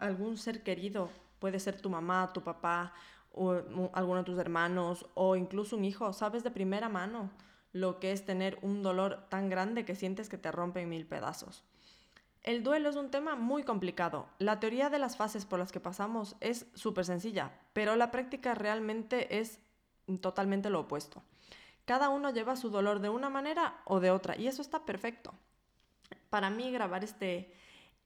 algún ser querido, puede ser tu mamá, tu papá, o alguno de tus hermanos, o incluso un hijo, sabes de primera mano lo que es tener un dolor tan grande que sientes que te rompe en mil pedazos. El duelo es un tema muy complicado. La teoría de las fases por las que pasamos es súper sencilla, pero la práctica realmente es totalmente lo opuesto. Cada uno lleva su dolor de una manera o de otra y eso está perfecto. Para mí grabar este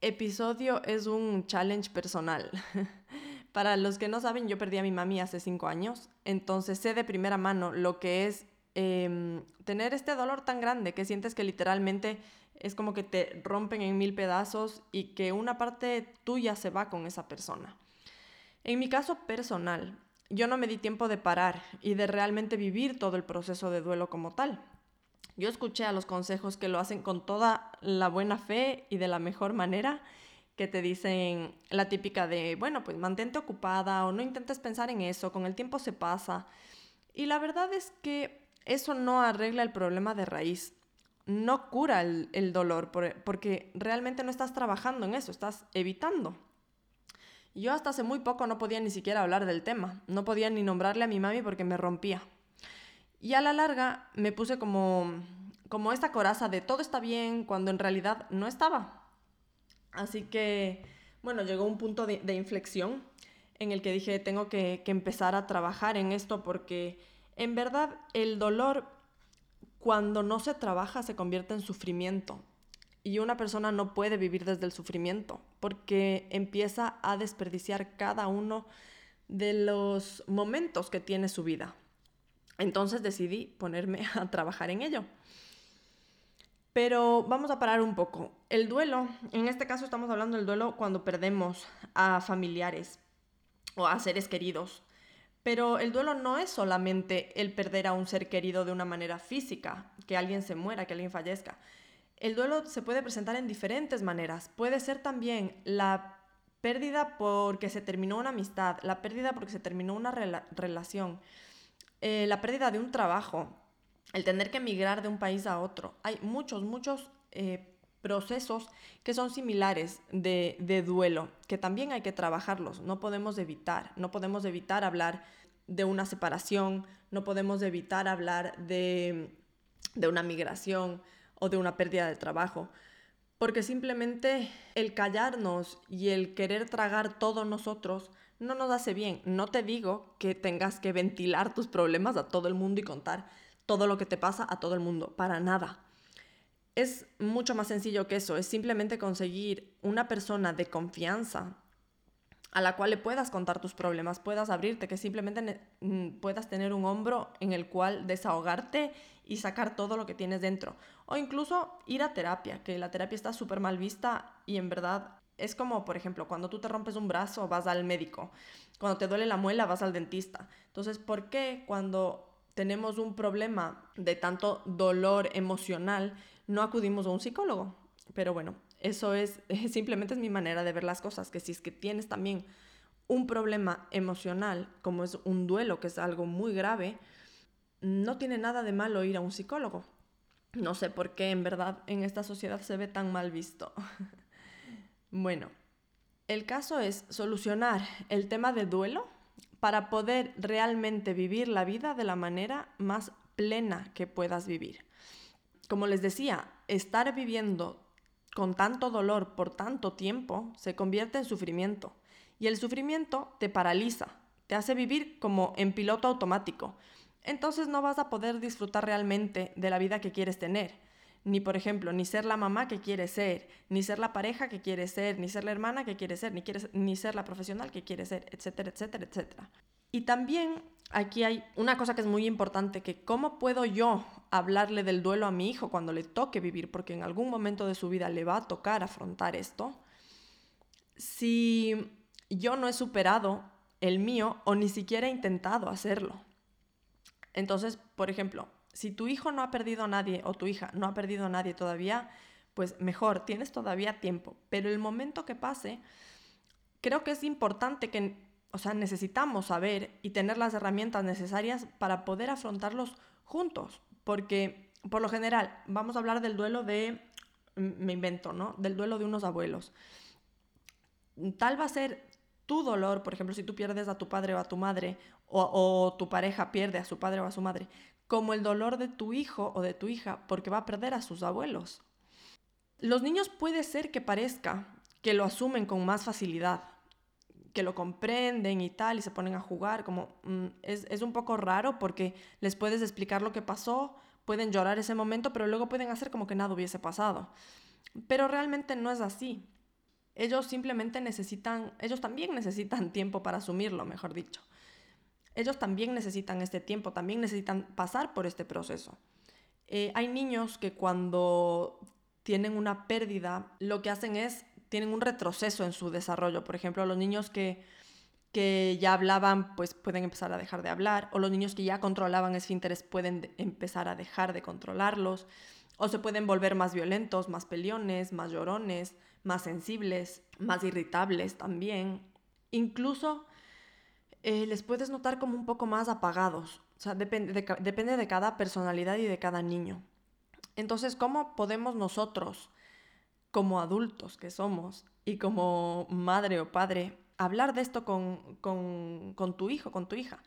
episodio es un challenge personal. Para los que no saben, yo perdí a mi mami hace cinco años, entonces sé de primera mano lo que es em, tener este dolor tan grande que sientes que literalmente es como que te rompen en mil pedazos y que una parte tuya se va con esa persona. En mi caso personal, yo no me di tiempo de parar y de realmente vivir todo el proceso de duelo como tal. Yo escuché a los consejos que lo hacen con toda la buena fe y de la mejor manera, que te dicen la típica de, bueno, pues mantente ocupada o no intentes pensar en eso, con el tiempo se pasa. Y la verdad es que eso no arregla el problema de raíz no cura el, dolor porque realmente no estás trabajando en eso, estás evitando. Yo hasta hace muy poco no podía ni siquiera hablar del tema, no podía ni nombrarle a mi mami porque me rompía. Y a la larga me puse como, como esta coraza de todo está bien cuando en realidad no estaba. Así que, bueno, llegó un punto de, inflexión en el que dije, tengo que, que empezar a trabajar en esto porque en verdad el dolor cuando no se trabaja se convierte en sufrimiento. Y una persona no puede vivir desde el sufrimiento porque empieza a desperdiciar cada uno de los momentos que tiene su vida. Entonces decidí ponerme a trabajar en ello. Pero vamos a parar un poco. El duelo, en este caso estamos hablando del duelo cuando perdemos a familiares o a seres queridos. Pero el duelo no es solamente el perder a un ser querido de una manera física, que alguien se muera, que alguien fallezca. El duelo se puede presentar en diferentes maneras. Puede ser también la pérdida porque se terminó una amistad, la pérdida porque se terminó una relación, eh, la pérdida de un trabajo, el tener que emigrar de un país a otro. Hay muchos, muchos eh, procesos que son similares de, de, duelo, que también hay que trabajarlos, no podemos evitar, no podemos evitar hablar de una separación, no podemos evitar hablar de, de una migración o de una pérdida de trabajo, porque simplemente el callarnos y el querer tragar todo nosotros no nos hace bien. No te digo que tengas que ventilar tus problemas a todo el mundo y contar todo lo que te pasa a todo el mundo, para nada es mucho más sencillo que eso, es simplemente conseguir una persona de confianza a la cual le puedas contar tus problemas, puedas abrirte, que simplemente mm, puedas tener un hombro en el cual desahogarte y sacar todo lo que tienes dentro. O incluso ir a terapia, que la terapia está súper mal vista y en verdad es como, por ejemplo, cuando tú te rompes un brazo vas al médico, cuando te duele la muela vas al dentista. Entonces, ¿por qué cuando tenemos un problema de tanto dolor emocional no acudimos a un psicólogo. Pero bueno, eso es simplemente es mi manera de ver las cosas, que si es que tienes también un problema emocional, como es un duelo, que es algo muy grave, no tiene nada de malo ir a un psicólogo. No sé por qué en verdad en esta sociedad se ve tan mal visto. bueno, el caso es solucionar el tema de duelo para poder realmente vivir la vida de la manera más plena que puedas vivir como les decía, estar viviendo con tanto dolor por tanto tiempo se convierte en sufrimiento. Y el sufrimiento te paraliza, te hace vivir como en piloto automático. Entonces no vas a poder disfrutar realmente de la vida que quieres tener. Ni, por ejemplo, ni ser la mamá que quieres ser, ni ser la pareja que quieres ser, ni ser la hermana que quieres ser, ni, ni ser la profesional que quieres ser, etcétera, etcétera, etcétera. Y también aquí hay una cosa que es muy importante, que cómo puedo yo hablarle del duelo a mi hijo cuando le toque vivir, porque en algún momento de su vida le va a tocar afrontar esto, si yo no he superado el mío o ni siquiera he intentado hacerlo. Entonces, por ejemplo, si tu hijo no ha perdido a nadie o tu hija no ha perdido a nadie todavía, pues mejor, tienes todavía tiempo. Pero el momento que pase, creo que es importante que o sea, necesitamos saber y tener las herramientas necesarias para poder afrontarlos juntos, porque por lo general vamos a hablar del duelo de, me invento, ¿no? Del duelo de unos abuelos. tal va a ser tu dolor, por ejemplo, si tú pierdes a tu padre o a tu madre, o, tu pareja pierde a su padre o a su madre, como el dolor de tu hijo o de tu hija, porque va a perder a sus abuelos. Los niños puede ser que parezca que lo asumen con más facilidad, que lo comprenden y tal, y se ponen a jugar, como mm, es, es un poco raro porque les puedes explicar lo que pasó, pueden llorar ese momento, pero luego pueden hacer como que nada hubiese pasado. Pero realmente no es así. Ellos simplemente necesitan, ellos también necesitan tiempo para asumirlo, mejor dicho. Ellos también necesitan este tiempo, también necesitan pasar por este proceso. Eh, hay niños que cuando tienen una pérdida, lo que hacen es tienen un retroceso en su desarrollo. Por ejemplo, los niños que, que ya hablaban, pues pueden empezar a dejar de hablar, o los niños que ya controlaban esfínteres pueden empezar a dejar de controlarlos, o se pueden volver más violentos, más peliones, más llorones, más sensibles, más irritables también. Incluso eh, les puedes notar como un poco más apagados. O sea, depende depende de cada personalidad y de cada niño. Entonces, ¿cómo podemos nosotros como adultos que somos y como madre o padre, hablar de esto con, tu hijo, con tu hija.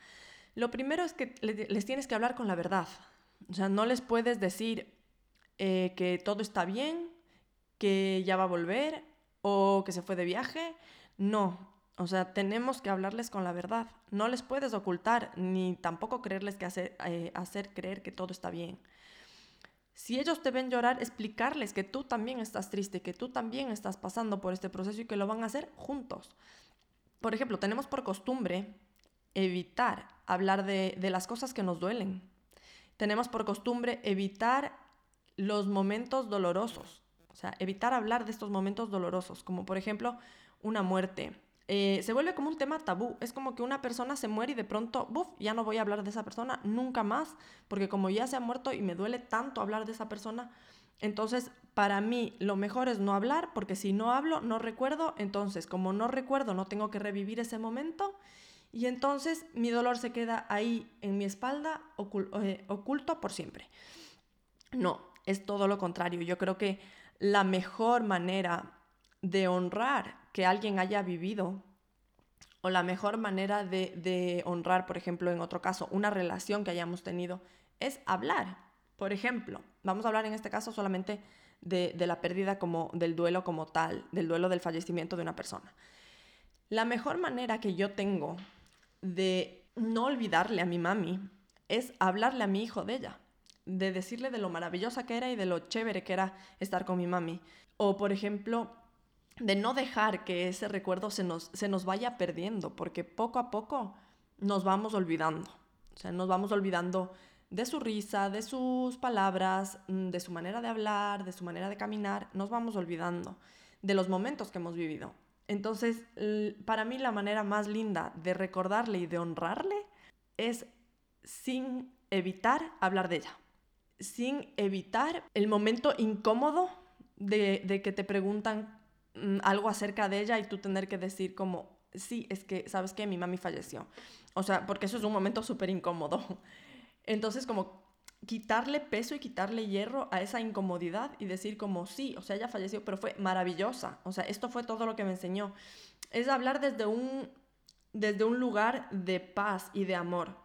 Lo primero es que les tienes que hablar con la verdad. O sea, no les puedes decir eh, que todo está bien, que ya va a volver o que se fue de viaje. No. O sea, tenemos que hablarles con la verdad. No les puedes ocultar ni tampoco creerles que hacer, eh, hacer creer que todo está bien. Si ellos te ven llorar, explicarles que tú también estás triste, que tú también estás pasando por este proceso y que lo van a hacer juntos. Por ejemplo, tenemos por costumbre evitar hablar de, las cosas que nos duelen. Tenemos por costumbre evitar los momentos dolorosos, o sea, evitar hablar de estos momentos dolorosos, como por ejemplo una muerte, eh, se vuelve como un tema tabú. Es como que una persona se muere y de pronto, buf, ya no voy a hablar de esa persona nunca más, porque como ya se ha muerto y me duele tanto hablar de esa persona, entonces para mí lo mejor es no hablar, porque si no hablo, no recuerdo, entonces como no recuerdo, no tengo que revivir ese momento. Y entonces mi dolor se queda ahí en mi espalda eh, oculto por siempre. No, es todo lo contrario. Yo creo que la mejor manera de honrar que alguien haya vivido o la mejor manera de, honrar, por ejemplo, en otro caso, una relación que hayamos tenido, es hablar. Por ejemplo, vamos a hablar en este caso solamente de, de, la pérdida como del duelo como tal, del duelo del fallecimiento de una persona. La mejor manera que yo tengo de no olvidarle a mi mami es hablarle a mi hijo de ella, de decirle de lo maravillosa que era y de lo chévere que era estar con mi mami. O, por ejemplo, de no dejar que ese recuerdo se nos, se nos vaya perdiendo, porque poco a poco nos vamos olvidando. O sea, nos vamos olvidando de su risa, de sus palabras, mm, de su manera de hablar, de su manera de caminar, nos vamos olvidando de los momentos que hemos vivido. Entonces, para mí la manera más linda de recordarle y de honrarle es sin evitar hablar de ella, sin evitar el momento incómodo de, de que te preguntan algo acerca de ella y tú tener que decir como, sí, es que, ¿sabes qué? Mi mami falleció. O sea, porque eso es un momento súper incómodo. Entonces, como quitarle peso y quitarle hierro a esa incomodidad y decir como, sí, o sea, ella falleció, pero fue maravillosa. O sea, esto fue todo lo que me enseñó. Es hablar desde un, desde un lugar de paz y de amor,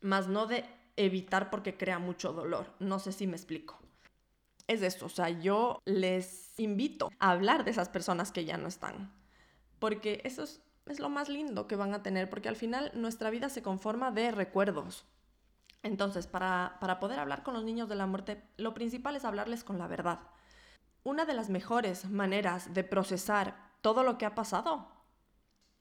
más no de evitar porque crea mucho dolor. No sé si me explico es esto, o sea, yo les invito a hablar de esas personas que ya no están, porque eso es, lo más lindo que van a tener, porque al final nuestra vida se conforma de recuerdos. Entonces, para, para poder hablar con los niños de la muerte, lo principal es hablarles con la verdad. Una de las mejores maneras de procesar todo lo que ha pasado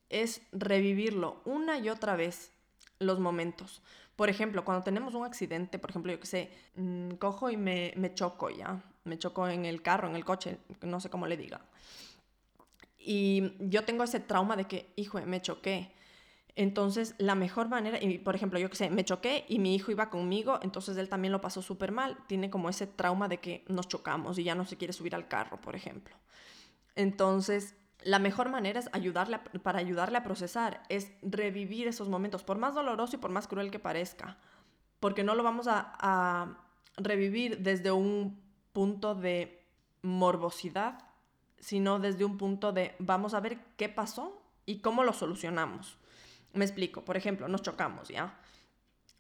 es revivirlo una y otra vez los momentos. Por ejemplo, cuando tenemos un accidente, por ejemplo, yo que sé, mm, cojo y me, me choco ya, me choco en el carro, en el coche, no sé cómo le diga. Y yo tengo ese trauma de que, hijo, me choqué. Entonces, la mejor manera, y por ejemplo, yo que sé, me choqué y mi hijo iba conmigo, entonces él también lo pasó súper mal. Tiene como ese trauma de que nos chocamos y ya no se quiere subir al carro, por ejemplo. Entonces, la mejor manera es ayudarle para ayudarle a procesar, es revivir esos momentos, por más doloroso y por más cruel que parezca, porque no lo vamos a, revivir desde un punto de morbosidad, sino desde un punto de vamos a ver qué pasó y cómo lo solucionamos. Me explico, por ejemplo, nos chocamos, ¿ya?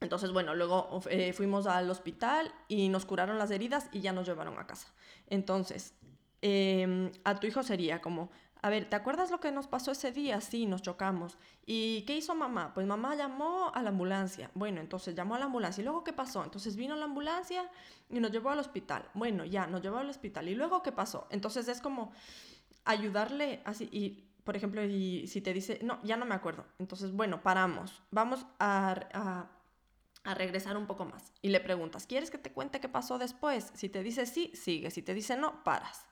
Entonces, bueno, luego eh, fuimos al hospital y nos curaron las heridas y ya nos llevaron a casa. Entonces, em, a tu hijo sería como, a ver, ¿te acuerdas lo que nos pasó ese día? Sí, nos chocamos. ¿Y qué hizo mamá? Pues mamá llamó a la ambulancia. Bueno, entonces llamó a la ambulancia. ¿Y luego qué pasó? Entonces vino la ambulancia y nos llevó al hospital. Bueno, ya, nos llevó al hospital. ¿Y luego qué pasó? Entonces es como ayudarle así. Y, por ejemplo, si te dice, no, ya no me acuerdo. Entonces, bueno, paramos. Vamos a a regresar un poco más y le preguntas, ¿quieres que te cuente qué pasó después? Si te dice sí, sigue, si te dice no, paras.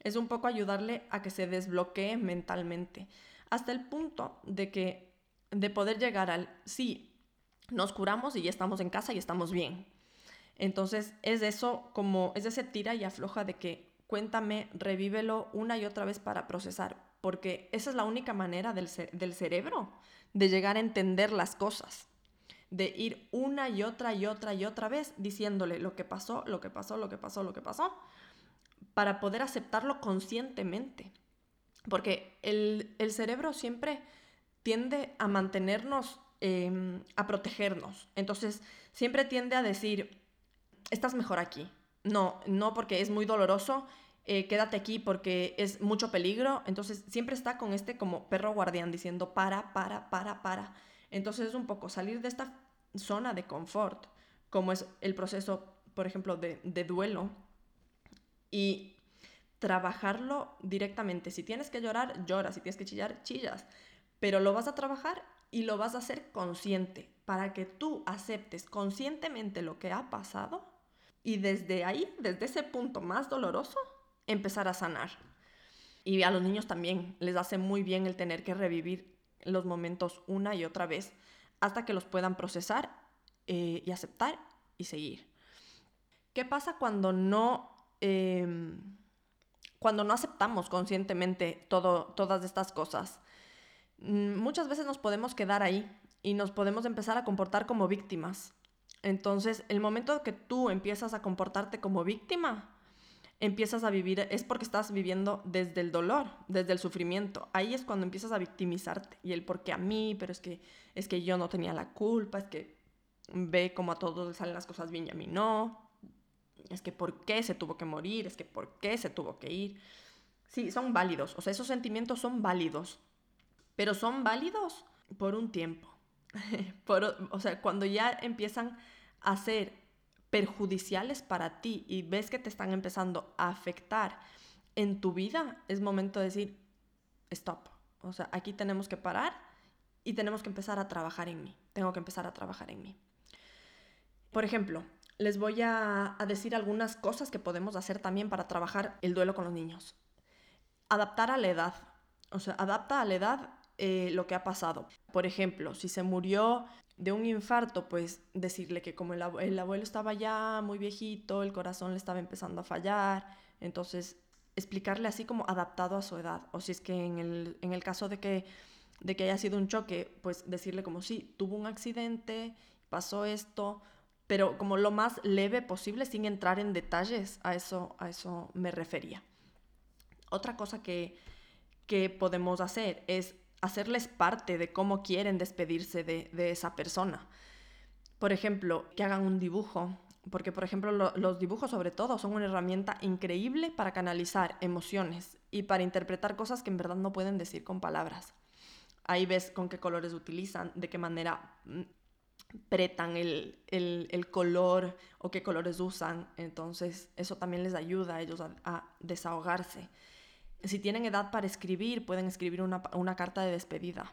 Es un poco ayudarle a que se desbloquee mentalmente, hasta el punto de que de poder llegar al sí, nos curamos y ya estamos en casa y estamos bien. Entonces es eso como es ese tira y afloja de que cuéntame, revívelo una y otra vez para procesar, porque esa es la única manera del, del cerebro de llegar a entender las cosas de ir una y otra y otra y otra vez diciéndole lo que pasó, lo que pasó, lo que pasó, lo que pasó, para poder aceptarlo conscientemente. Porque el, cerebro siempre tiende a mantenernos, em, a protegernos. Entonces, siempre tiende a decir, estás mejor aquí. No, no porque es muy doloroso, eh, quédate aquí porque es mucho peligro. Entonces, siempre está con este como perro guardián diciendo, para, para, para, para. Entonces es un poco salir de esta zona de confort, como es el proceso, por ejemplo, de, duelo, y trabajarlo directamente. Si tienes que llorar, lloras, si tienes que chillar, chillas, pero lo vas a trabajar y lo vas a hacer consciente para que tú aceptes conscientemente lo que ha pasado y desde ahí, desde ese punto más doloroso, empezar a sanar. Y a los niños también les hace muy bien el tener que revivir los momentos una y otra vez hasta que los puedan procesar eh, y aceptar y seguir. ¿Qué pasa cuando no, em, cuando no aceptamos conscientemente todo, todas estas cosas? Mm, muchas veces nos podemos quedar ahí y nos podemos empezar a comportar como víctimas. Entonces, el momento que tú empiezas a comportarte como víctima, empiezas a vivir, es porque estás viviendo desde el dolor, desde el sufrimiento. Ahí es cuando empiezas a victimizarte. Y el por qué a mí, pero es que, es que yo no tenía la culpa, es que ve como a todos les salen las cosas bien y a mí no. Es que por qué se tuvo que morir, es que por qué se tuvo que ir. Sí, son válidos, o sea, esos sentimientos son válidos, pero son válidos por un tiempo. por, o sea, cuando ya empiezan a ser perjudiciales para ti y ves que te están empezando a afectar en tu vida, es momento de decir, stop. O sea, aquí tenemos que parar y tenemos que empezar a trabajar en mí. Tengo que empezar a trabajar en mí. Por ejemplo, les voy a, decir algunas cosas que podemos hacer también para trabajar el duelo con los niños. Adaptar a la edad. O sea, adapta a la edad eh, lo que ha pasado. Por ejemplo, si se murió de un infarto, pues decirle que como el, abuelo estaba ya muy viejito, el corazón le estaba empezando a fallar, entonces explicarle así como adaptado a su edad. O si es que en el, en el caso de que, de que haya sido un choque, pues decirle como sí, tuvo un accidente, pasó esto, pero como lo más leve posible sin entrar en detalles, a eso, a eso me refería. Otra cosa que, que podemos hacer es hacerles parte de cómo quieren despedirse de, esa persona. Por ejemplo, que hagan un dibujo, porque por ejemplo los dibujos sobre todo son una herramienta increíble para canalizar emociones y para interpretar cosas que en verdad no pueden decir con palabras. Ahí ves con qué colores utilizan, de qué manera mm, pretan el, color o qué colores usan. Entonces eso también les ayuda a ellos a desahogarse. Si tienen edad para escribir, pueden escribir una, carta de despedida.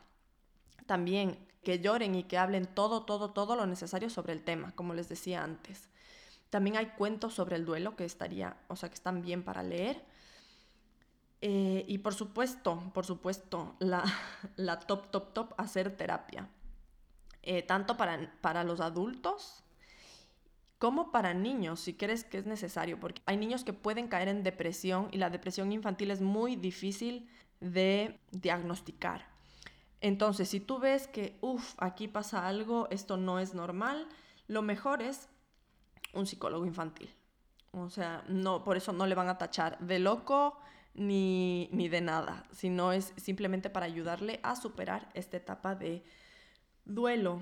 También que lloren y que hablen todo, todo, todo lo necesario sobre el tema, como les decía antes. También hay cuentos sobre el duelo que estaría, o sea, que están bien para leer. Eh, y por supuesto, por supuesto, la, la, top, top, top, hacer terapia. Eh, tanto para, para los adultos como para niños, si crees que es necesario, porque hay niños que pueden caer en depresión y la depresión infantil es muy difícil de diagnosticar. Entonces, si tú ves que, uff, aquí pasa algo, esto no es normal, lo mejor es un psicólogo infantil. O sea, no, por eso no le van a tachar de loco ni, ni de nada, sino es simplemente para ayudarle a superar esta etapa de duelo.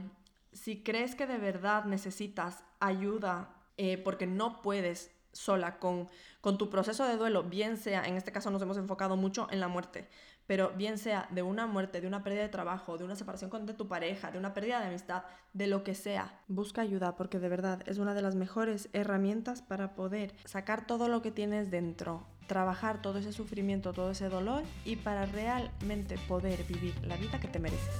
Si crees que de verdad necesitas ayuda eh, porque no puedes sola con, con tu proceso de duelo, bien sea, en este caso nos hemos enfocado mucho en la muerte, pero bien sea de una muerte, de una pérdida de trabajo, de una separación con tu pareja, de una pérdida de amistad, de lo que sea, busca ayuda porque de verdad es una de las mejores herramientas para poder sacar todo lo que tienes dentro, trabajar todo ese sufrimiento, todo ese dolor y para realmente poder vivir la vida que te mereces.